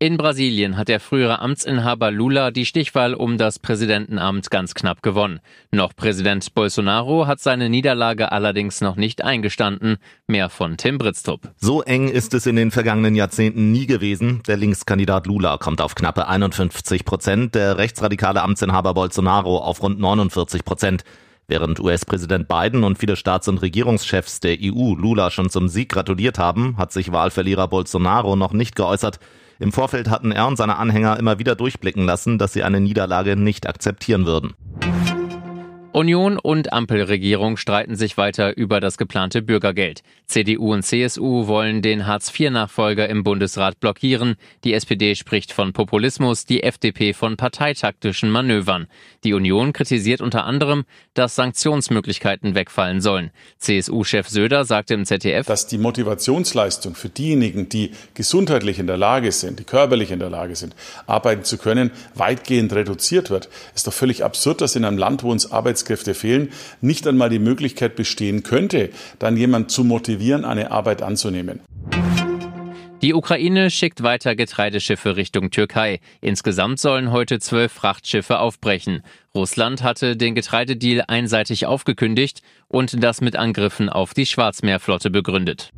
In Brasilien hat der frühere Amtsinhaber Lula die Stichwahl um das Präsidentenamt ganz knapp gewonnen. Noch Präsident Bolsonaro hat seine Niederlage allerdings noch nicht eingestanden. Mehr von Tim Britztrup. So eng ist es in den vergangenen Jahrzehnten nie gewesen. Der Linkskandidat Lula kommt auf knappe 51 Prozent, der rechtsradikale Amtsinhaber Bolsonaro auf rund 49 Prozent. Während US-Präsident Biden und viele Staats- und Regierungschefs der EU Lula schon zum Sieg gratuliert haben, hat sich Wahlverlierer Bolsonaro noch nicht geäußert. Im Vorfeld hatten er und seine Anhänger immer wieder durchblicken lassen, dass sie eine Niederlage nicht akzeptieren würden. Union und Ampelregierung streiten sich weiter über das geplante Bürgergeld. CDU und CSU wollen den Hartz-IV-Nachfolger im Bundesrat blockieren. Die SPD spricht von Populismus, die FDP von parteitaktischen Manövern. Die Union kritisiert unter anderem, dass Sanktionsmöglichkeiten wegfallen sollen. CSU-Chef Söder sagte im ZDF, dass die Motivationsleistung für diejenigen, die gesundheitlich in der Lage sind, die körperlich in der Lage sind, arbeiten zu können, weitgehend reduziert wird. Ist doch völlig absurd, dass in einem Land, wo uns Arbeits Arbeitskräfte fehlen, nicht einmal die Möglichkeit bestehen könnte, dann jemand zu motivieren, eine Arbeit anzunehmen. Die Ukraine schickt weiter Getreideschiffe Richtung Türkei. Insgesamt sollen heute zwölf Frachtschiffe aufbrechen. Russland hatte den Getreidedeal einseitig aufgekündigt und das mit Angriffen auf die Schwarzmeerflotte begründet.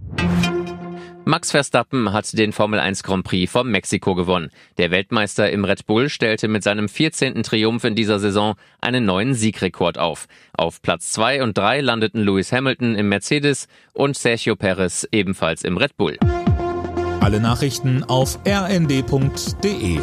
Max Verstappen hat den Formel 1 Grand Prix von Mexiko gewonnen. Der Weltmeister im Red Bull stellte mit seinem 14. Triumph in dieser Saison einen neuen Siegrekord auf. Auf Platz 2 und 3 landeten Lewis Hamilton im Mercedes und Sergio Perez ebenfalls im Red Bull. Alle Nachrichten auf rnd.de